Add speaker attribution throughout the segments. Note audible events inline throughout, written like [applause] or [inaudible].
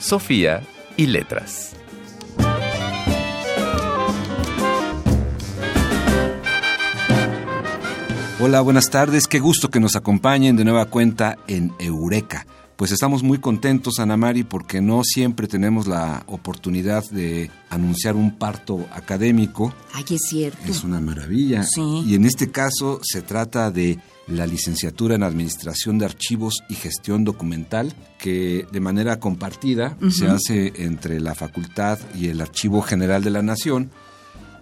Speaker 1: Sofía y letras.
Speaker 2: Hola, buenas tardes. Qué gusto que nos acompañen de nueva cuenta en Eureka. Pues estamos muy contentos, Ana Mari, porque no siempre tenemos la oportunidad de anunciar un parto académico.
Speaker 3: Ay, es cierto.
Speaker 2: Es una maravilla.
Speaker 3: Sí.
Speaker 2: Y en este caso se trata de la licenciatura en Administración de Archivos y Gestión Documental, que de manera compartida se hace entre la facultad y el Archivo General de la Nación.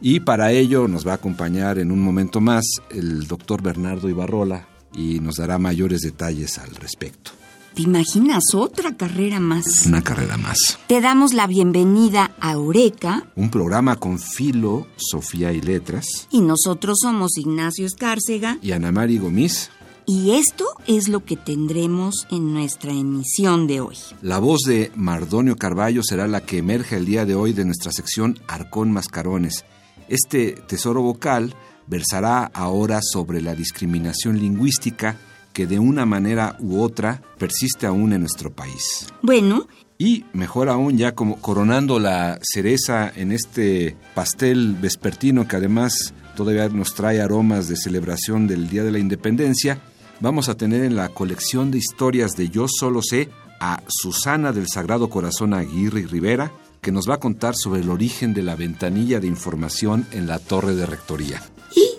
Speaker 2: Y para ello nos va a acompañar en un momento más el doctor Bernardo Ibarrola y nos dará mayores detalles al respecto.
Speaker 3: ¿Te imaginas otra carrera más?
Speaker 2: Una carrera más.
Speaker 3: Te damos la bienvenida a Eureka
Speaker 2: Un programa con filo, Sofía y Letras
Speaker 3: y nosotros somos Ignacio Escárcega
Speaker 2: y Ana Mari Gomis.
Speaker 3: y esto es lo que tendremos en nuestra emisión de hoy.
Speaker 2: La voz de Mardonio Carballo será la que emerge el día de hoy de nuestra sección Arcón Mascarones. Este tesoro vocal versará ahora sobre la discriminación lingüística que de una manera u otra persiste aún en nuestro país.
Speaker 3: Bueno,
Speaker 2: Y mejor aún, ya como coronando la cereza en este pastel vespertino que además todavía nos trae aromas de celebración del Día de la Independencia, vamos a tener en la colección de historias de Yo Solo Sé a Susana del Sagrado Corazón Aguirre y Rivera, que nos va a contar sobre el origen de la ventanilla de información en la torre de rectoría.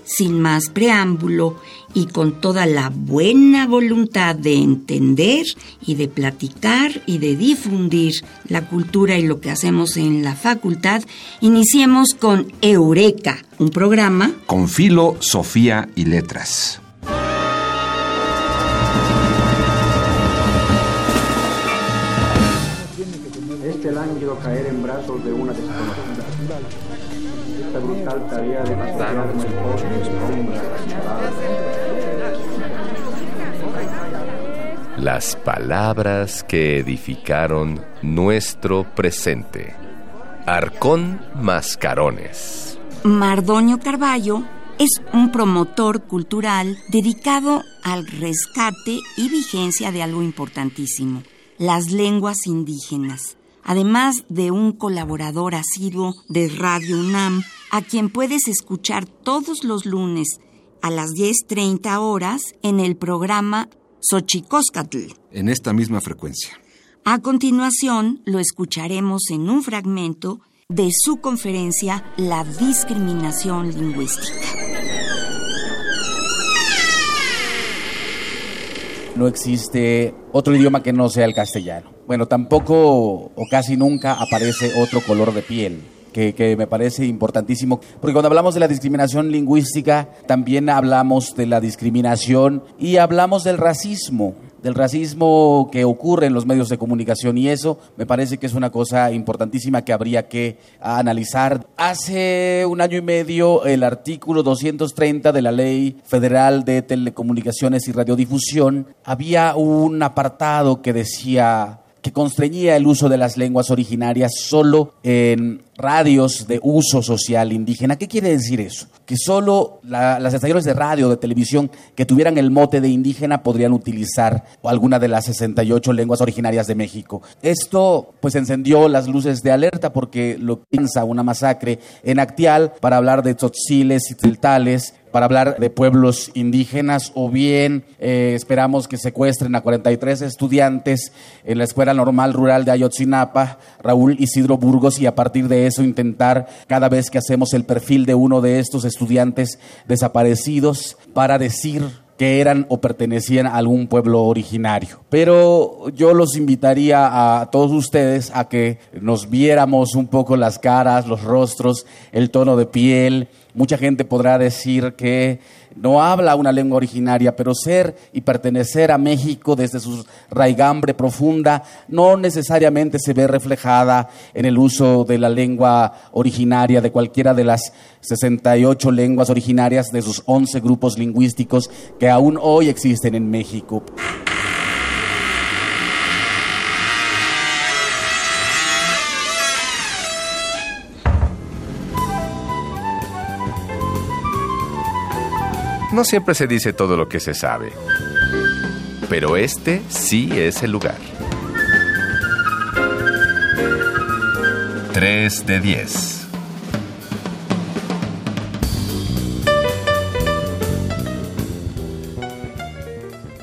Speaker 3: Sin más preámbulo y con toda la buena voluntad de entender y de platicar y de difundir la cultura y lo que hacemos en la facultad, iniciemos con Eureka, un programa
Speaker 2: Con filo, Sofía y letras.
Speaker 4: Este lánguido caer en brazos de una desconocida. Esta brutal tarea de pastorear mejor sombra
Speaker 1: Las palabras que edificaron nuestro presente. Arcón Mascarones.
Speaker 3: Mardonio Carballo es un promotor cultural dedicado al rescate y vigencia de algo importantísimo, las lenguas indígenas, además de un colaborador asiduo de Radio UNAM, a quien puedes escuchar todos los lunes a las 10.30 horas en el programa Xochicóscatl.
Speaker 2: En esta misma frecuencia.
Speaker 3: A continuación, lo escucharemos en un fragmento de su conferencia La discriminación lingüística.
Speaker 5: no existe otro idioma que no sea el castellano. Bueno, tampoco o casi nunca aparece otro color de piel. Que, que me parece importantísimo, porque cuando hablamos de la discriminación lingüística, también hablamos de la discriminación y hablamos del racismo, del racismo que ocurre en los medios de comunicación y eso me parece que es una cosa importantísima que habría que analizar. Hace un año y medio el artículo 230 de la Ley Federal de Telecomunicaciones y Radiodifusión había un apartado que decía que constreñía el uso de las lenguas originarias solo en radios de uso social indígena. ¿Qué quiere decir eso? Que solo la- las estaciones de radio, de televisión que tuvieran el mote de indígena podrían utilizar alguna de las 68 lenguas originarias de México. Esto pues encendió las luces de alerta porque lo piensa una masacre en Actial para hablar de tzotziles y tzeltales para hablar de pueblos indígenas o bien eh, esperamos que secuestren a 43 estudiantes en la Escuela Normal Rural de Ayotzinapa, Raúl Isidro Burgos, y a partir de eso intentar cada vez que hacemos el perfil de uno de estos estudiantes desaparecidos para decir que eran o pertenecían a algún pueblo originario. Pero yo los invitaría a todos ustedes a que nos viéramos un poco las caras, los rostros, el tono de piel, Mucha gente podrá decir que no habla una lengua originaria, pero ser y pertenecer a México desde su raigambre profunda no necesariamente se ve reflejada en el uso de la lengua originaria de cualquiera de las 68 lenguas originarias de sus 11 grupos lingüísticos que aún hoy existen en México.
Speaker 1: No siempre se dice todo lo que se sabe, pero este sí es el lugar. 3 de 10.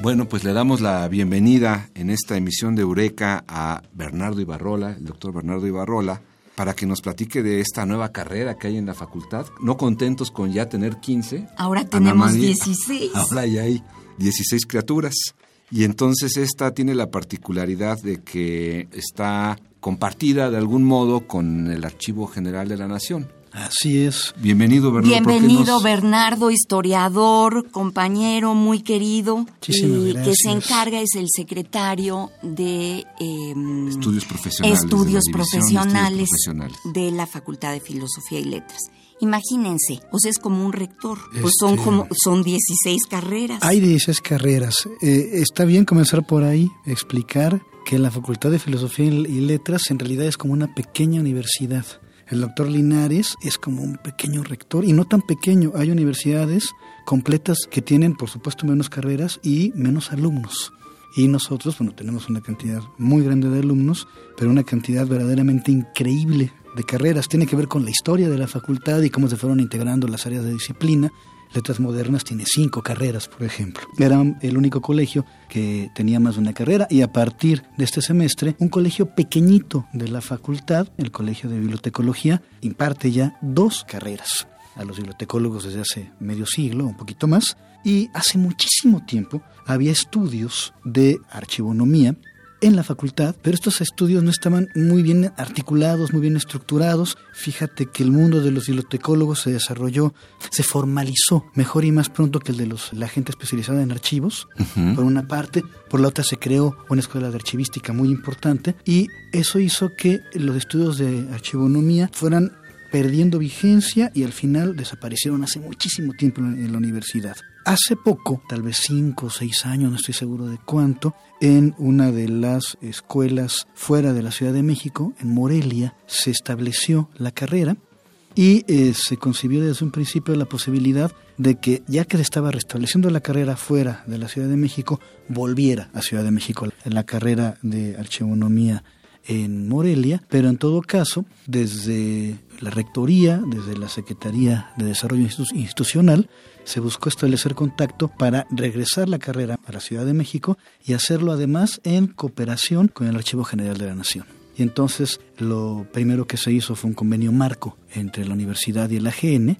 Speaker 2: Bueno, pues le damos la bienvenida en esta emisión de Eureka a Bernardo Ibarrola, el doctor Bernardo Ibarrola, para que nos platique de esta nueva carrera que hay en la facultad. No contentos con ya tener 15.
Speaker 3: Ahora tenemos 16.
Speaker 2: Ahora ya hay 16 criaturas. Y entonces esta tiene la particularidad de que está compartida de algún modo con el Archivo General de la Nación.
Speaker 6: Así es.
Speaker 2: Bienvenido, Bernardo.
Speaker 3: Bienvenido,
Speaker 2: nos...
Speaker 3: Bernardo, historiador, compañero muy querido.
Speaker 6: Muchísimas
Speaker 3: y
Speaker 6: gracias.
Speaker 3: que se encarga, es el secretario de eh,
Speaker 2: Estudios profesionales.
Speaker 3: estudios
Speaker 2: de
Speaker 3: profesionales de la Facultad de Filosofía y Letras. Imagínense, o sea, es como un rector, pues son
Speaker 6: Este-
Speaker 3: como son 16 carreras.
Speaker 6: Hay 16 carreras. Eh, está bien comenzar por ahí, explicar que la Facultad de Filosofía y Letras en realidad es como una pequeña universidad. El doctor Linares es como un pequeño rector y no tan pequeño. Hay universidades completas que tienen, por supuesto, menos carreras y menos alumnos. Y nosotros, bueno, tenemos una cantidad muy grande de alumnos, pero una cantidad verdaderamente increíble de carreras. Tiene que ver con la historia de la facultad y cómo se fueron integrando las áreas de disciplina. Modernas tiene cinco carreras, por ejemplo. Era el único colegio que tenía más de una carrera y a partir de este semestre, un colegio pequeñito de la facultad, el Colegio de Bibliotecología, imparte ya dos carreras a los bibliotecólogos desde hace medio siglo, un poquito más, y hace muchísimo tiempo había estudios de archivonomía en la facultad, pero estos estudios no estaban muy bien articulados, muy bien estructurados. Fíjate que el mundo de los bibliotecólogos se desarrolló, se formalizó mejor y más pronto que el de los, la gente especializada en archivos, por una parte, por la otra se creó una escuela de archivística muy importante y eso hizo que los estudios de archivonomía fueran perdiendo vigencia y al final desaparecieron hace muchísimo tiempo en en la universidad. Hace poco, tal vez cinco o seis años, no estoy seguro de cuánto, en una de las escuelas fuera de la Ciudad de México, en Morelia, se estableció la carrera y eh, se concibió desde un principio la posibilidad de que, ya que se estaba restableciendo la carrera fuera de la Ciudad de México, volviera a Ciudad de México. La carrera de archivonomía en Morelia, pero en todo caso, desde la Rectoría, desde la Secretaría de Desarrollo Institu- Institucional, se buscó establecer contacto para regresar la carrera a la Ciudad de México y hacerlo además en cooperación con el Archivo General de la Nación. Y entonces lo primero que se hizo fue un convenio marco entre la universidad y el AGN,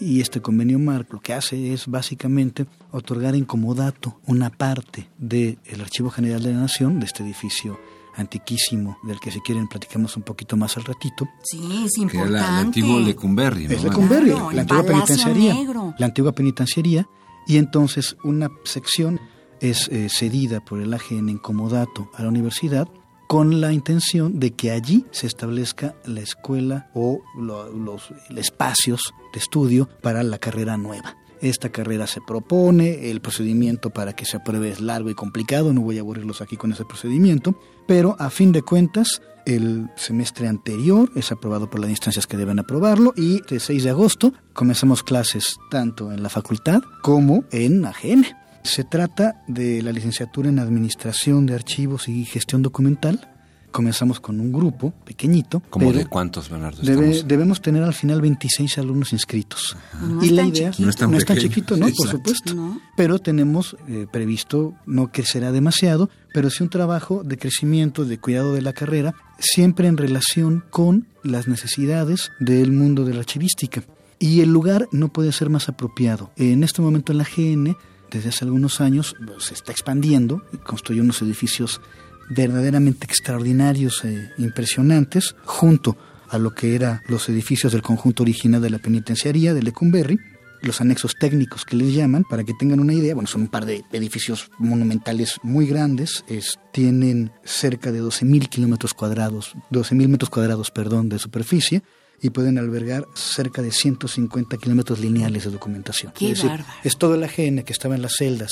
Speaker 6: y este convenio marco lo que hace es básicamente otorgar en comodato una parte del Archivo General de la Nación, de este edificio antiquísimo, del que si quieren platicamos un poquito más al ratito.
Speaker 3: Sí, es
Speaker 2: Que era
Speaker 3: importante.
Speaker 2: la, el antiguo Lecumberri, ¿no?
Speaker 6: Es Lecumberri,
Speaker 3: Claro,
Speaker 6: la antigua penitenciaría.
Speaker 3: Negro.
Speaker 6: La antigua penitenciaría. Y entonces una sección es eh, cedida por el AGN en comodato a la universidad con la intención de que allí se establezca la escuela o lo- los espacios de estudio para la carrera nueva. Esta carrera se propone, el procedimiento para que se apruebe es largo y complicado, no voy a aburrirlos aquí con ese procedimiento, pero a fin de cuentas el semestre anterior es aprobado por las instancias que deben aprobarlo y el 6 de agosto comenzamos clases tanto en la facultad como en AGN. Se trata de la licenciatura en Administración de Archivos y Gestión Documental. Comenzamos con un grupo pequeñito.
Speaker 2: ¿Como
Speaker 6: pero
Speaker 2: de cuántos, Bernardo?
Speaker 6: debe- debemos tener al final 26 alumnos inscritos.
Speaker 3: No
Speaker 6: y la idea
Speaker 3: chiquito.
Speaker 2: No es tan
Speaker 6: chiquito, ¿no? Por supuesto.
Speaker 3: No.
Speaker 6: Pero tenemos eh, previsto, no crecerá demasiado, pero sí un trabajo de crecimiento, de cuidado de la carrera, siempre en relación con las necesidades del mundo de la archivística. Y el lugar no puede ser más apropiado. En este momento en la GN, desde hace algunos años, se está expandiendo y construye unos edificios verdaderamente extraordinarios e impresionantes, junto a lo que eran los edificios del conjunto original de la penitenciaría de Lecumberri, los anexos técnicos que les llaman, para que tengan una idea, bueno, son un par de edificios monumentales muy grandes, es, tienen cerca de 12.000 kilómetros cuadrados, 12.000 metros cuadrados, perdón, de superficie, y pueden albergar cerca de 150 kilómetros lineales de documentación.
Speaker 3: Qué
Speaker 6: es, decir, es todo el AGN que estaba en las celdas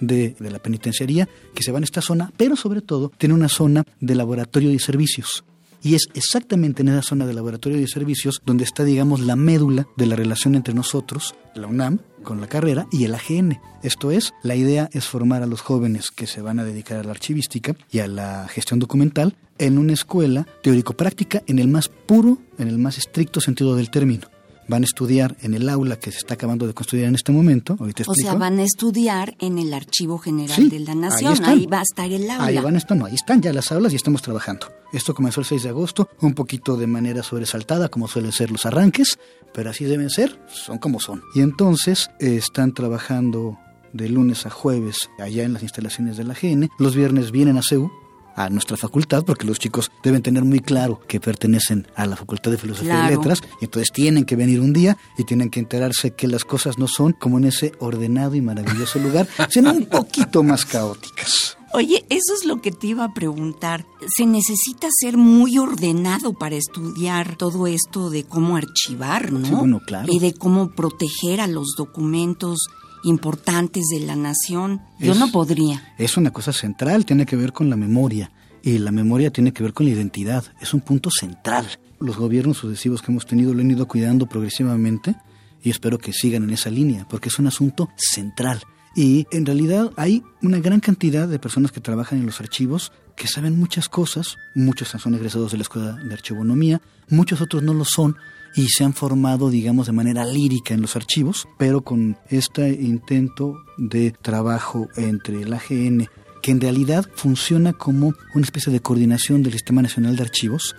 Speaker 6: de, la penitenciaría que se va en esta zona, pero sobre todo tiene una zona de laboratorio y servicios. Y es exactamente en esa zona de laboratorio y servicios donde está, digamos, la médula de la relación entre nosotros, la UNAM, con la carrera, y el AGN. Esto es, la idea es formar a los jóvenes que se van a dedicar a la archivística y a la gestión documental en una escuela teórico-práctica en el más puro, en el más estricto sentido del término. Van a estudiar en el aula que se está acabando de construir en este momento. Ahorita
Speaker 3: O sea, van a estudiar en el Archivo General
Speaker 6: Sí,
Speaker 3: de la
Speaker 6: ahí
Speaker 3: Nación.
Speaker 6: están.
Speaker 3: Ahí, va a estar el aula.
Speaker 6: Ahí van a estar, no, ahí están ya las aulas y estamos trabajando. Esto comenzó el 6 de agosto, un poquito de manera sobresaltada, como suelen ser los arranques, pero así deben ser, son como son. Y entonces eh, están trabajando de lunes a jueves allá en las instalaciones de la GN. Los viernes vienen a CEU, a nuestra facultad, porque los chicos deben tener muy claro que pertenecen a la Facultad de Filosofía
Speaker 3: Claro.
Speaker 6: y Letras, y entonces tienen que venir un día y tienen que enterarse que las cosas no son como en ese ordenado y maravilloso lugar, sino un poquito más caóticas.
Speaker 3: Oye, eso es lo que te iba a preguntar. ¿Se necesita ser muy ordenado para estudiar todo esto de cómo archivar, no?
Speaker 6: Sí, bueno, claro.
Speaker 3: Y de cómo proteger a los documentos importantes de la nación. Yo
Speaker 6: Es-
Speaker 3: no podría.
Speaker 6: Es una cosa central, tiene que ver con la memoria. Y la memoria tiene que ver con la identidad. Es un punto central. Los gobiernos sucesivos que hemos tenido lo han ido cuidando progresivamente y espero que sigan en esa línea, porque es un asunto central. Y en realidad hay una gran cantidad de personas que trabajan en los archivos que saben muchas cosas, muchos son egresados de la Escuela de Archivonomía, muchos otros no lo son y se han formado, digamos, de manera lírica en los archivos, pero con este intento de trabajo entre el AGN, que en realidad funciona como una especie de coordinación del Sistema Nacional de Archivos,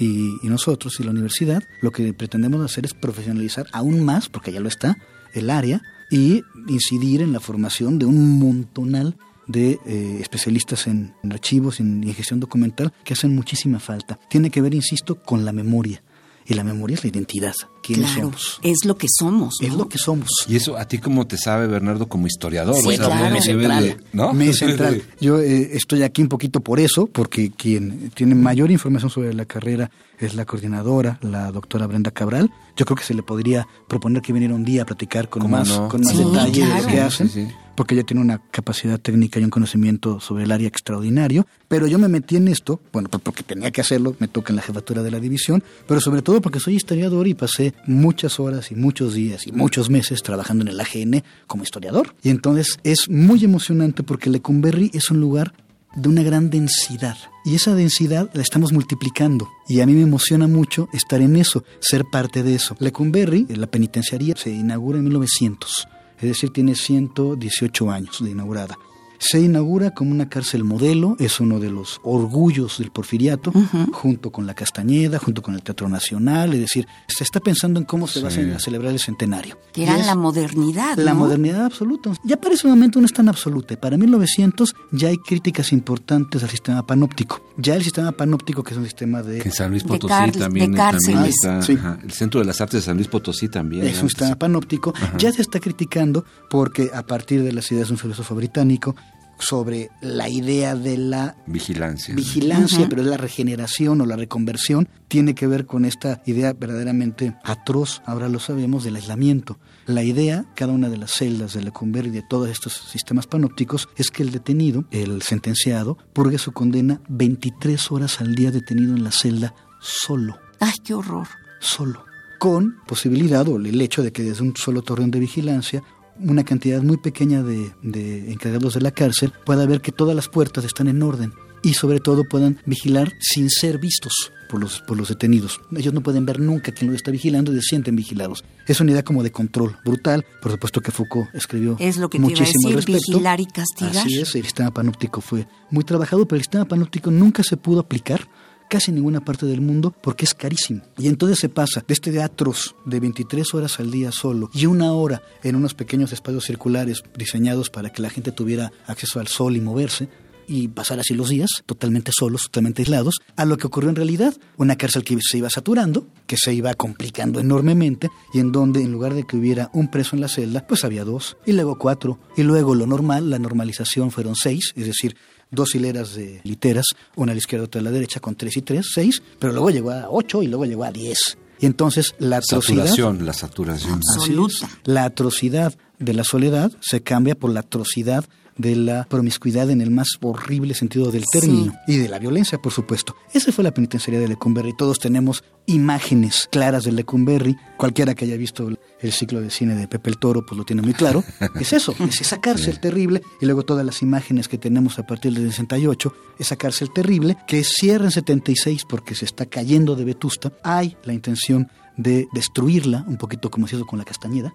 Speaker 6: y, nosotros y la universidad lo que pretendemos hacer es profesionalizar aún más, porque ya lo está, el área y incidir en la formación de un montonal de eh, especialistas en, archivos y en gestión documental que hacen muchísima falta. Tiene que ver, insisto, con la memoria. Y la memoria es la identidad. ¿Quiénes
Speaker 3: Claro,
Speaker 6: somos?
Speaker 3: es lo que somos.
Speaker 6: Es lo que somos.
Speaker 2: Y eso a ti cómo te sabe, Bernardo, como historiador.
Speaker 3: Sí,
Speaker 2: O sea,
Speaker 3: claro.
Speaker 2: a
Speaker 6: Me central.
Speaker 2: de- ¿no?
Speaker 6: Me [laughs] central. Yo eh, estoy aquí un poquito por eso, porque quien tiene mayor información sobre la carrera es la coordinadora, la doctora Brenda Cabral. Yo creo que se le podría proponer que viniera un día a platicar con
Speaker 2: ¿Cómo
Speaker 6: más,
Speaker 2: no?
Speaker 6: con más
Speaker 3: Sí,
Speaker 6: detalle de
Speaker 3: claro.
Speaker 6: lo que hacen,
Speaker 2: Sí, sí.
Speaker 6: Porque ella tiene una capacidad técnica y un conocimiento sobre el área extraordinario. Pero yo me metí en esto, bueno, pues porque tenía que hacerlo, me toca en la jefatura de la división, pero sobre todo porque soy historiador y pasé muchas horas y muchos días y muchos meses trabajando en el AGN como historiador. Y entonces es muy emocionante porque Lecumberri es un lugar de una gran densidad. Y esa densidad la estamos multiplicando. Y a mí me emociona mucho estar en eso, ser parte de eso. Lecumberri, la penitenciaría, se inaugura en 1900. Es decir, tiene 118 años de inaugurada. Se inaugura como una cárcel modelo, es uno de los orgullos del porfiriato, junto con la Castañeda, junto con el Teatro Nacional, es decir, se está pensando en cómo se va a ce- a celebrar el centenario.
Speaker 3: Que era
Speaker 6: es-
Speaker 3: la modernidad.
Speaker 6: la
Speaker 3: ¿no?
Speaker 6: modernidad absoluta. Ya para ese momento no es tan absoluta. Y para 1900 ya hay críticas importantes al sistema panóptico. Ya el sistema panóptico, que es un sistema de...
Speaker 2: Que en San Luis
Speaker 3: De
Speaker 2: Potosí
Speaker 3: cár-
Speaker 2: también,
Speaker 3: de
Speaker 2: también
Speaker 3: cárceles.
Speaker 2: está.
Speaker 6: Sí.
Speaker 2: ajá, el Centro de las Artes de San Luis Potosí también.
Speaker 6: es un sistema panóptico, ya se está criticando porque a partir de las ideas de un filósofo británico sobre la idea de la
Speaker 2: Vigilancia.
Speaker 6: vigilancia, pero es la regeneración o la reconversión, tiene que ver con esta idea verdaderamente atroz, ahora lo sabemos, del aislamiento. La idea, cada una de las celdas de Lecumberri y de todos estos sistemas panópticos, es que el detenido, el sentenciado, purgue su condena 23 horas al día detenido en la celda solo
Speaker 3: Ay, qué horror.
Speaker 6: solo, con posibilidad o el hecho de que desde un solo torreón de vigilancia una cantidad muy pequeña de, de encargados de la cárcel pueda ver que todas las puertas están en orden y sobre todo puedan vigilar sin ser vistos por los, por los detenidos. Ellos no pueden ver nunca quién lo está vigilando y se sienten vigilados. Es una idea como de control brutal. Por supuesto que Foucault escribió
Speaker 3: Es lo que te iba a
Speaker 6: muchísimo al
Speaker 3: decir,
Speaker 6: respecto.
Speaker 3: vigilar y castigar.
Speaker 6: Así es, el sistema panóptico fue muy trabajado, pero el sistema panóptico nunca se pudo aplicar casi ninguna parte del mundo porque es carísimo. Y entonces se pasa de este de atroz de 23 horas al día solo y una hora en unos pequeños espacios circulares diseñados para que la gente tuviera acceso al sol y moverse. y pasar así los días, totalmente solos, totalmente aislados, a lo que ocurrió en realidad, una cárcel que se iba saturando, que se iba complicando enormemente, y en donde en lugar de que hubiera un preso en la celda, pues había dos, y luego cuatro, y luego lo normal, la normalización fueron seis, es decir, dos hileras de literas, una a la izquierda y otra a la derecha, con tres y tres, seis, pero luego llegó a ocho y luego llegó a diez. Y entonces la atrocidad...
Speaker 2: Saturación, la saturación.
Speaker 6: Es. La atrocidad de la soledad se cambia por la atrocidad de la promiscuidad en el más horrible sentido del término y de la violencia, por supuesto. Esa fue la penitenciaría de Lecumberri. Todos tenemos imágenes claras de Lecumberri. Cualquiera que haya visto el ciclo de cine de Pepe el Toro, pues lo tiene muy claro. [laughs] Es eso, es esa cárcel terrible y luego todas las imágenes que tenemos a partir del 68, esa cárcel terrible que cierra en 76 porque se está cayendo de Vetusta. Hay la intención de destruirla, un poquito como se hizo con la Castañeda,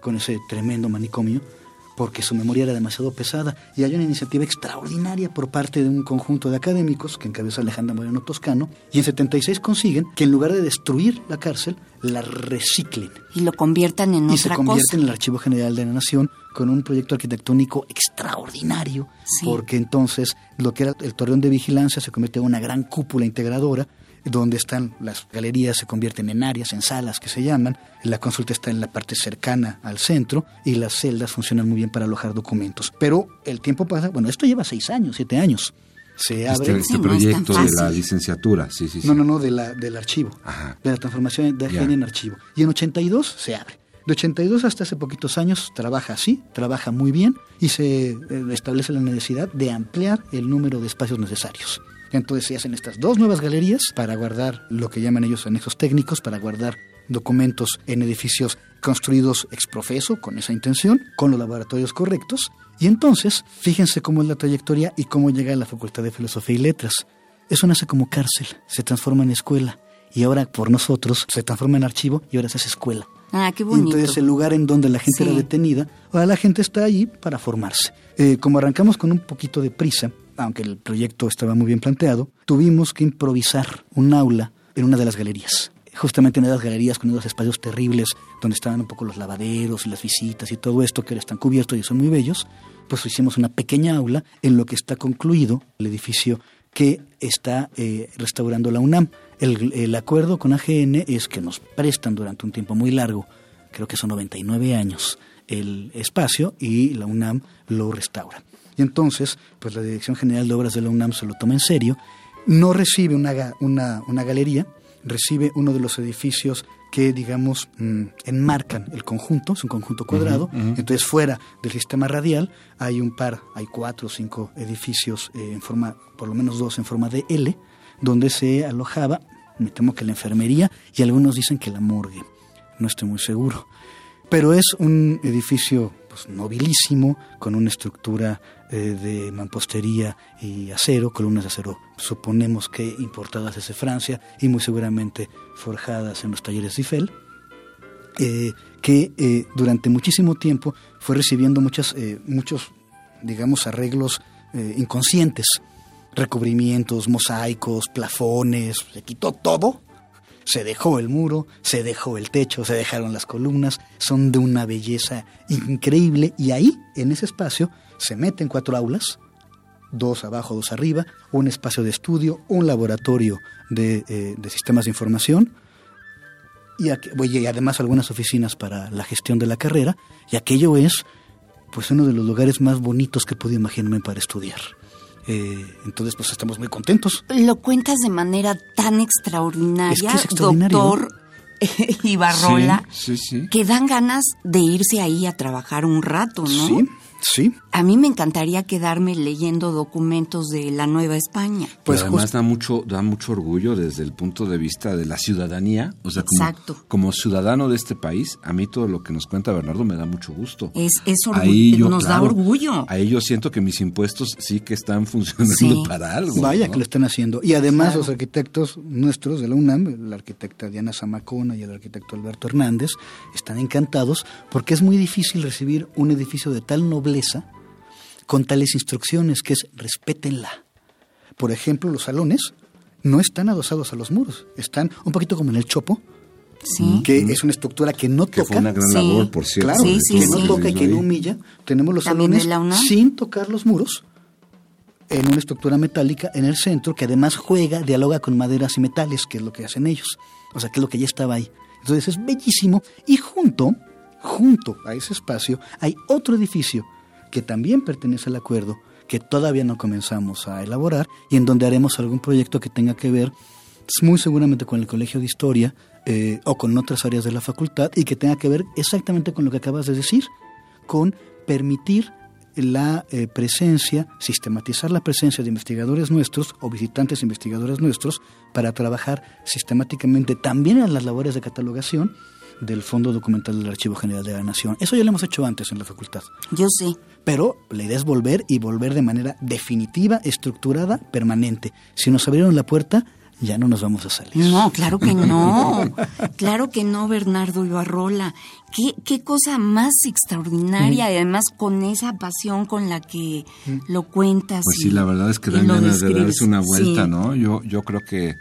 Speaker 6: con ese tremendo manicomio porque su memoria era demasiado pesada y hay una iniciativa extraordinaria por parte de un conjunto de académicos que encabeza Alejandra Moreno Toscano y en 76 consiguen que en lugar de destruir la cárcel la reciclen
Speaker 3: y lo conviertan en
Speaker 6: y
Speaker 3: otra
Speaker 6: se convierten en el Archivo General de la Nación con un proyecto arquitectónico extraordinario
Speaker 3: Sí.
Speaker 6: porque entonces lo que era el torreón de vigilancia se convierte en una gran cúpula integradora donde están las galerías se convierten en áreas, en salas que se llaman, la consulta está en la parte cercana al centro y las celdas funcionan muy bien para alojar documentos. Pero el tiempo pasa, bueno, esto lleva seis años, siete años. Se abre...
Speaker 2: Este, este proyecto de la licenciatura, sí, sí, sí.
Speaker 6: No, no, no, de la, del archivo,
Speaker 2: Ajá.
Speaker 6: de la transformación de AGN en archivo. Y en 82 se abre. De 82 hasta hace poquitos años trabaja así, trabaja muy bien y se eh, establece la necesidad de ampliar el número de espacios necesarios. Entonces se hacen estas dos nuevas galerías para guardar lo que llaman ellos anexos técnicos, para guardar documentos en edificios construidos ex profeso con esa intención, con los laboratorios correctos. Y entonces, fíjense cómo es la trayectoria y cómo llega a la Facultad de Filosofía y Letras. Eso nace como cárcel, se transforma en escuela y ahora por nosotros se transforma en archivo y ahora se hace escuela.
Speaker 3: Ah, qué bonito.
Speaker 6: Entonces el lugar en donde la gente
Speaker 3: Sí.
Speaker 6: era detenida, ahora la gente está allí para formarse. Eh, como arrancamos con un poquito de prisa, aunque el proyecto estaba muy bien planteado, tuvimos que improvisar un aula en una de las galerías. Justamente en esas galerías con esos espacios terribles donde estaban un poco los lavaderos y las visitas y todo esto que ahora están cubiertos y son muy bellos, pues hicimos una pequeña aula en lo que está concluido el edificio que está eh, restaurando la UNAM. El, el acuerdo con AGN es que nos prestan durante un tiempo muy largo, creo que son 99 años, el espacio y la UNAM lo restaura. Y entonces, pues la Dirección General de Obras de la UNAM se lo toma en serio, no recibe una, una, una galería, recibe uno de los edificios que, digamos, mm, enmarcan el conjunto, es un conjunto cuadrado, entonces fuera del sistema radial hay un par, hay cuatro o cinco edificios eh, en forma, por lo menos dos en forma de L, donde se alojaba, me temo que la enfermería y algunos dicen que la morgue, no estoy muy seguro. Pero es un edificio pues, nobilísimo, con una estructura eh, de mampostería y acero, columnas de acero, suponemos que importadas desde Francia y muy seguramente forjadas en los talleres de Eiffel, eh, que eh, durante muchísimo tiempo fue recibiendo muchas, eh, muchos, digamos, arreglos inconscientes, recubrimientos, mosaicos, plafones, se quitó todo se dejó el muro, se dejó el techo, se dejaron las columnas, son de una belleza increíble y ahí, en ese espacio, se meten cuatro aulas, dos abajo, dos arriba, un espacio de estudio, un laboratorio de, eh, sistemas de información y, y además algunas oficinas para la gestión de la carrera y aquello es pues uno de los lugares más bonitos que puedo imaginarme para estudiar. Eh, entonces pues estamos muy contentos.
Speaker 3: Lo cuentas de manera tan extraordinaria,
Speaker 6: Es que es extraordinario.
Speaker 3: doctor [laughs] Ibarrola,
Speaker 2: Sí, sí, sí.
Speaker 3: que dan ganas de irse ahí a trabajar un rato, ¿no?
Speaker 6: Sí, sí.
Speaker 3: A mí me encantaría quedarme leyendo documentos de la Nueva España.
Speaker 2: Pues además da mucho, da mucho orgullo desde el punto de vista de la ciudadanía. O sea, como,
Speaker 3: Exacto.
Speaker 2: como ciudadano de este país, a mí todo lo que nos cuenta Bernardo me da mucho gusto.
Speaker 3: Es, es
Speaker 2: Ahí yo,
Speaker 3: nos da orgullo.
Speaker 2: Ahí yo siento que mis impuestos sí que están [laughs] funcionando
Speaker 3: Sí.
Speaker 2: para algo.
Speaker 6: Vaya
Speaker 2: ¿no?
Speaker 6: que lo están haciendo. Y además
Speaker 3: Claro.
Speaker 6: los arquitectos nuestros de la UNAM, la arquitecta Diana Zamacona y el arquitecto Alberto Hernández, están encantados porque es muy difícil recibir un edificio de tal nobleza con tales instrucciones que es respétenla. Por ejemplo, los salones no están adosados a los muros, están un poquito como en el chopo,
Speaker 3: Sí.
Speaker 6: que es una estructura que no
Speaker 2: Que
Speaker 6: toca.
Speaker 2: fue una gran
Speaker 3: Sí.
Speaker 2: labor, por cierto.
Speaker 6: Claro,
Speaker 3: Sí,
Speaker 6: que no toca y que no humilla. Tenemos los
Speaker 3: También
Speaker 6: salones sin tocar los muros, en una estructura metálica en el centro que además juega, dialoga con maderas y metales, que es lo que hacen ellos. O sea, que es lo que ya estaba ahí. Entonces es bellísimo. Y junto, junto a ese espacio, hay otro edificio que también pertenece al acuerdo, que todavía no comenzamos a elaborar y en donde haremos algún proyecto que tenga que ver muy seguramente con el Colegio de Historia eh, o con otras áreas de la facultad y que tenga que ver exactamente con lo que acabas de decir, con permitir la eh, presencia, sistematizar la presencia de investigadores nuestros o visitantes investigadores nuestros para trabajar sistemáticamente también en las labores de catalogación del Fondo Documental del Archivo General de la Nación. Eso ya lo hemos hecho antes en la facultad.
Speaker 3: Yo sé.
Speaker 6: Pero la idea es volver y volver de manera definitiva, estructurada, permanente. Si nos abrieron la puerta, ya no nos vamos a salir.
Speaker 3: No, claro que no. [laughs] claro que no, Bernardo Ibarrola. Qué, qué cosa más extraordinaria, y además con esa pasión con la que lo cuentas.
Speaker 2: Pues sí, la verdad es que dan ganas de darse una vuelta, ¿no? Yo, yo creo que,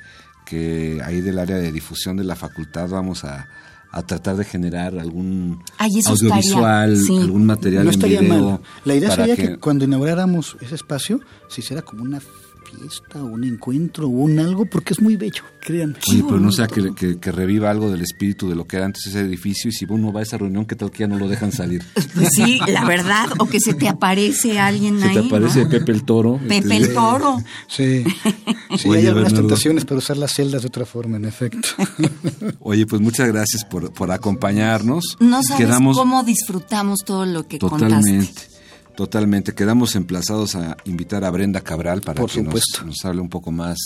Speaker 2: que ahí del área de difusión de la facultad vamos a, a tratar de generar algún audiovisual, algún material
Speaker 6: no estaría Mal. La idea sería que... que... cuando inauguráramos ese espacio se hiciera como una fiesta, un encuentro, un algo, porque es muy bello, créanme.
Speaker 2: Oye, pero no sea que, que, reviva algo del espíritu de lo que era antes ese edificio y si uno va a esa reunión, ¿qué tal que ya no lo dejan salir? [laughs]
Speaker 3: Pues sí, la verdad, o que se te aparece alguien ahí.
Speaker 2: Se te aparece Pepe el Toro.
Speaker 3: Pepe el Toro.
Speaker 6: Sí, sí hay algunas tentaciones para usar las celdas de otra forma, en efecto. [laughs]
Speaker 2: Oye, pues muchas gracias por, por acompañarnos.
Speaker 3: No sabes cómo disfrutamos todo lo que
Speaker 2: Totalmente.
Speaker 3: contaste.
Speaker 2: Totalmente. Quedamos emplazados a invitar a Brenda Cabral para que nos, nos, hable un poco más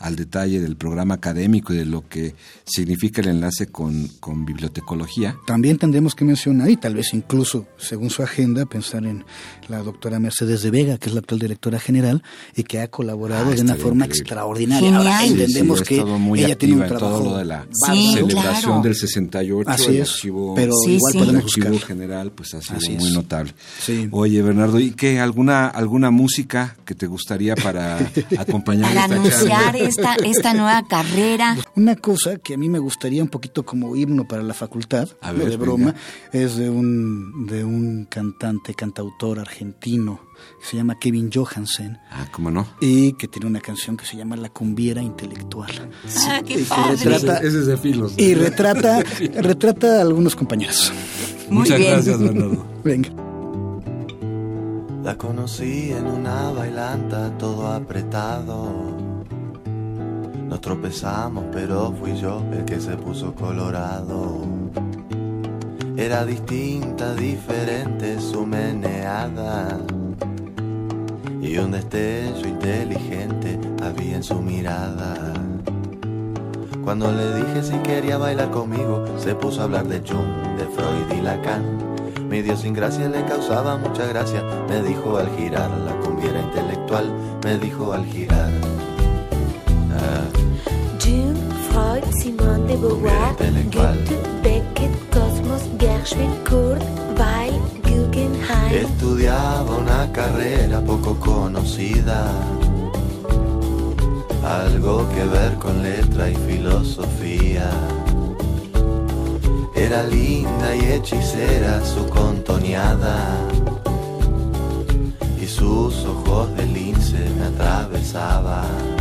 Speaker 2: al detalle del programa académico y de lo que significa el enlace con, con bibliotecología.
Speaker 6: También tendremos que mencionar, y tal vez incluso, según su agenda, pensar en la doctora Mercedes de Vega, que es la actual directora general, y que ha colaborado
Speaker 2: Ah,
Speaker 6: de una forma
Speaker 2: increíble.
Speaker 6: extraordinaria.
Speaker 3: Genial.
Speaker 6: Ahora
Speaker 3: Sí, sí,
Speaker 6: entendemos que
Speaker 2: muy
Speaker 6: ella tiene un
Speaker 2: en
Speaker 6: trabajo.
Speaker 2: todo lo de la
Speaker 3: Sí,
Speaker 2: celebración
Speaker 3: claro.
Speaker 2: del 68,
Speaker 6: Así
Speaker 2: el
Speaker 6: es,
Speaker 2: archivo,
Speaker 6: pero
Speaker 3: Sí,
Speaker 6: igual
Speaker 3: sí.
Speaker 2: el
Speaker 6: podemos
Speaker 2: archivo
Speaker 6: buscar.
Speaker 2: general, pues ha sido
Speaker 6: Así
Speaker 2: muy
Speaker 6: es.
Speaker 2: notable.
Speaker 6: Sí.
Speaker 2: Oye, Bernardo, ¿y qué? ¿Alguna, alguna música que te gustaría para [laughs] acompañar
Speaker 3: Para
Speaker 2: esta
Speaker 3: anunciar
Speaker 2: charla?
Speaker 3: Esta, esta nueva [laughs] carrera.
Speaker 6: Una cosa que a mí me gustaría un poquito como himno para la facultad,
Speaker 2: A ver,
Speaker 6: de broma, es de un, de un cantante, cantautor argentino, que se llama Kevin Johansen,
Speaker 2: Ah, ¿cómo no?
Speaker 6: y que tiene una canción que se llama La cumbiera intelectual.
Speaker 3: Ah, qué
Speaker 6: Y
Speaker 3: padre.
Speaker 6: retrata,
Speaker 2: Ese es de filos.
Speaker 6: y retrata, retrata a algunos compañeros.
Speaker 3: Muy
Speaker 2: Muchas
Speaker 3: bien.
Speaker 2: gracias, Bernardo. [laughs]
Speaker 6: Venga.
Speaker 7: La conocí en una bailanta todo apretado. Nos tropezamos, pero fui yo el que se puso colorado. Era distinta, diferente su meneada. Y un destello inteligente había en su mirada. Cuando le dije si quería bailar conmigo, se puso a hablar de Jung, de Freud y Lacan. Mi idiosincrasia le causaba mucha gracia. Me dijo al girar, la cumbiera intelectual. Me dijo al girar.
Speaker 8: Simone de Beauvoir. Goethe, Beckett, Cosmos, Gershwin, Kurt, Weil, Guggenheim.
Speaker 7: Estudiaba una carrera poco conocida. Algo que ver con letra y filosofía. Era linda y hechicera su contoneada. Y sus ojos de lince me atravesaban.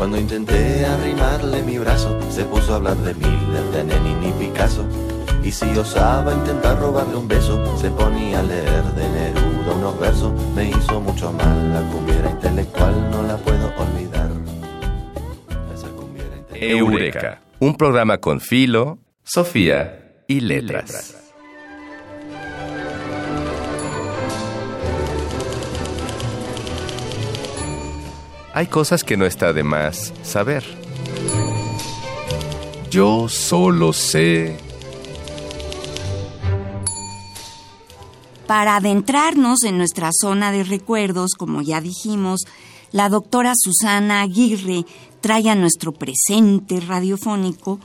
Speaker 7: Cuando intenté arrimarle mi brazo, se puso a hablar de Miller, de Lenin y Picasso. Y si osaba intentar robarle un beso, se ponía a leer de Neruda unos versos. Me hizo mucho mal, la cumbiera intelectual no la puedo olvidar. Esa cumbiera intelectual.
Speaker 1: Eureka, un programa con filo, Sofía y letras. Hay cosas que no está de más saber. Yo solo sé.
Speaker 3: Para adentrarnos en nuestra zona de recuerdos, como ya dijimos, la doctora Susana Aguirre trae a nuestro presente radiofónico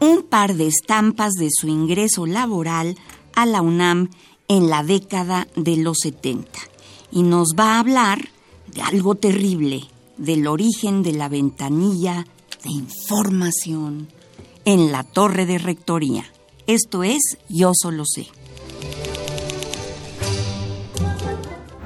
Speaker 3: un par de estampas de su ingreso laboral a la UNAM en la década de los 70 y nos va a hablar de algo terrible, del origen de la ventanilla de información en la torre de rectoría. Esto es Yo solo sé.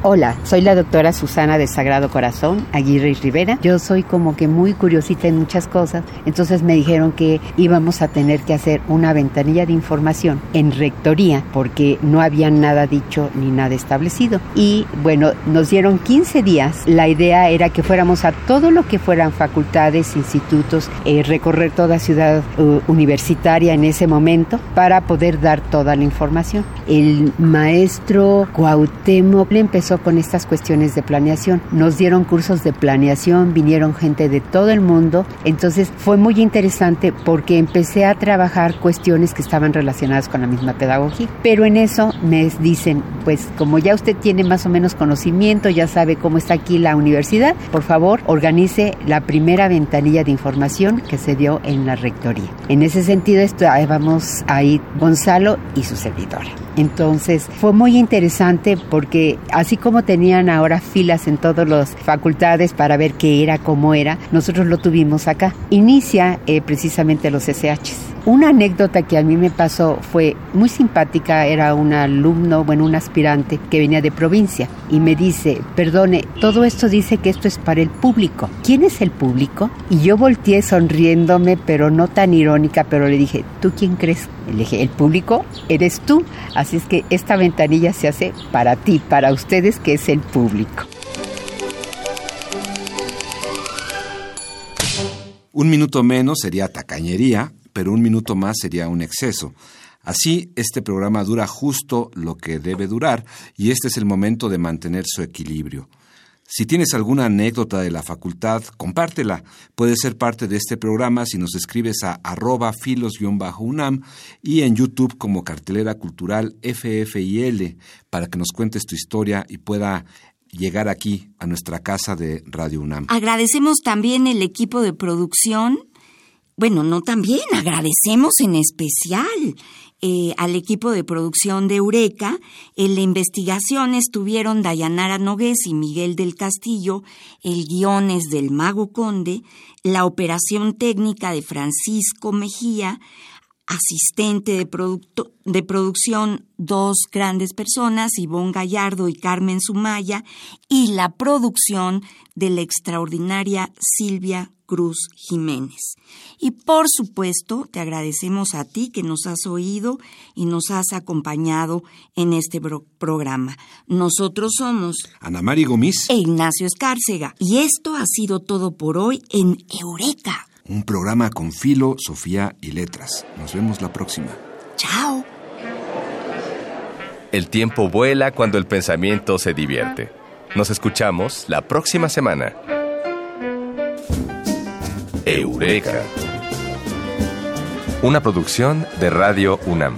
Speaker 9: Hola, soy la doctora Susana de Sagrado Corazón, Aguirre y Rivera. Yo soy como que muy curiosita en muchas cosas, entonces me dijeron que íbamos a tener que hacer una ventanilla de información en rectoría porque no había nada dicho ni nada establecido. Y bueno, nos dieron 15 días. La idea era que fuéramos a todo lo que fueran facultades, institutos, eh, recorrer toda ciudad uh, universitaria en ese momento para poder dar toda la información. El maestro Cuauhtémoc empezó con estas cuestiones de planeación. Nos dieron cursos de planeación, vinieron gente de todo el mundo, entonces fue muy interesante porque empecé a trabajar cuestiones que estaban relacionadas con la misma pedagogía. Pero en eso me dicen, pues como ya usted tiene más o menos conocimiento, ya sabe cómo está aquí la universidad, por favor organice la primera ventanilla de información que se dio en la rectoría. En ese sentido estábamos ahí Gonzalo y su servidora. Entonces fue muy interesante porque así como tenían ahora filas en todas las facultades para ver qué era, cómo era, nosotros lo tuvimos acá. Inicia eh, precisamente los SHs. Una anécdota que a mí me pasó fue muy simpática, era un alumno, bueno, un aspirante que venía de provincia y me dice, perdone, todo esto dice que esto es para el público. ¿Quién es el público? Y yo volteé sonriéndome, pero no tan irónica, pero le dije, ¿tú quién crees? Le dije, el público eres tú, así es que esta ventanilla se hace para ti, para ustedes que es el público.
Speaker 2: Un minuto menos sería tacañería, pero un minuto más sería un exceso. Así, este programa dura justo lo que debe durar y este es el momento de mantener su equilibrio. Si tienes alguna anécdota de la facultad, compártela. Puedes ser parte de este programa si nos escribes a arroba filos-unam y en YouTube como cartelera cultural FFIL para que nos cuentes tu historia y pueda llegar aquí a nuestra casa de Radio UNAM.
Speaker 3: Agradecemos también el equipo de producción bueno, no también, agradecemos en especial eh, al equipo de producción de Eureka. En la investigación estuvieron Dayanara Nogués y Miguel del Castillo, el guion es del Mago Conde, la operación técnica de Francisco Mejía, asistente de, de producción dos grandes personas, Ivonne Gallardo y Carmen Sumaya, y la producción de la extraordinaria Silvia Cruz Jiménez. Y por supuesto, te agradecemos a ti que nos has oído y nos has acompañado en este programa. Nosotros somos
Speaker 2: Ana Mari Gómez
Speaker 3: e Ignacio Escárcega. Y esto ha sido todo por hoy en Eureka.
Speaker 2: Un programa con filo, Sofía y letras. Nos vemos la próxima.
Speaker 3: Chao.
Speaker 1: El tiempo vuela cuando el pensamiento se divierte. Nos escuchamos la próxima semana. Eureka. Una producción de Radio UNAM.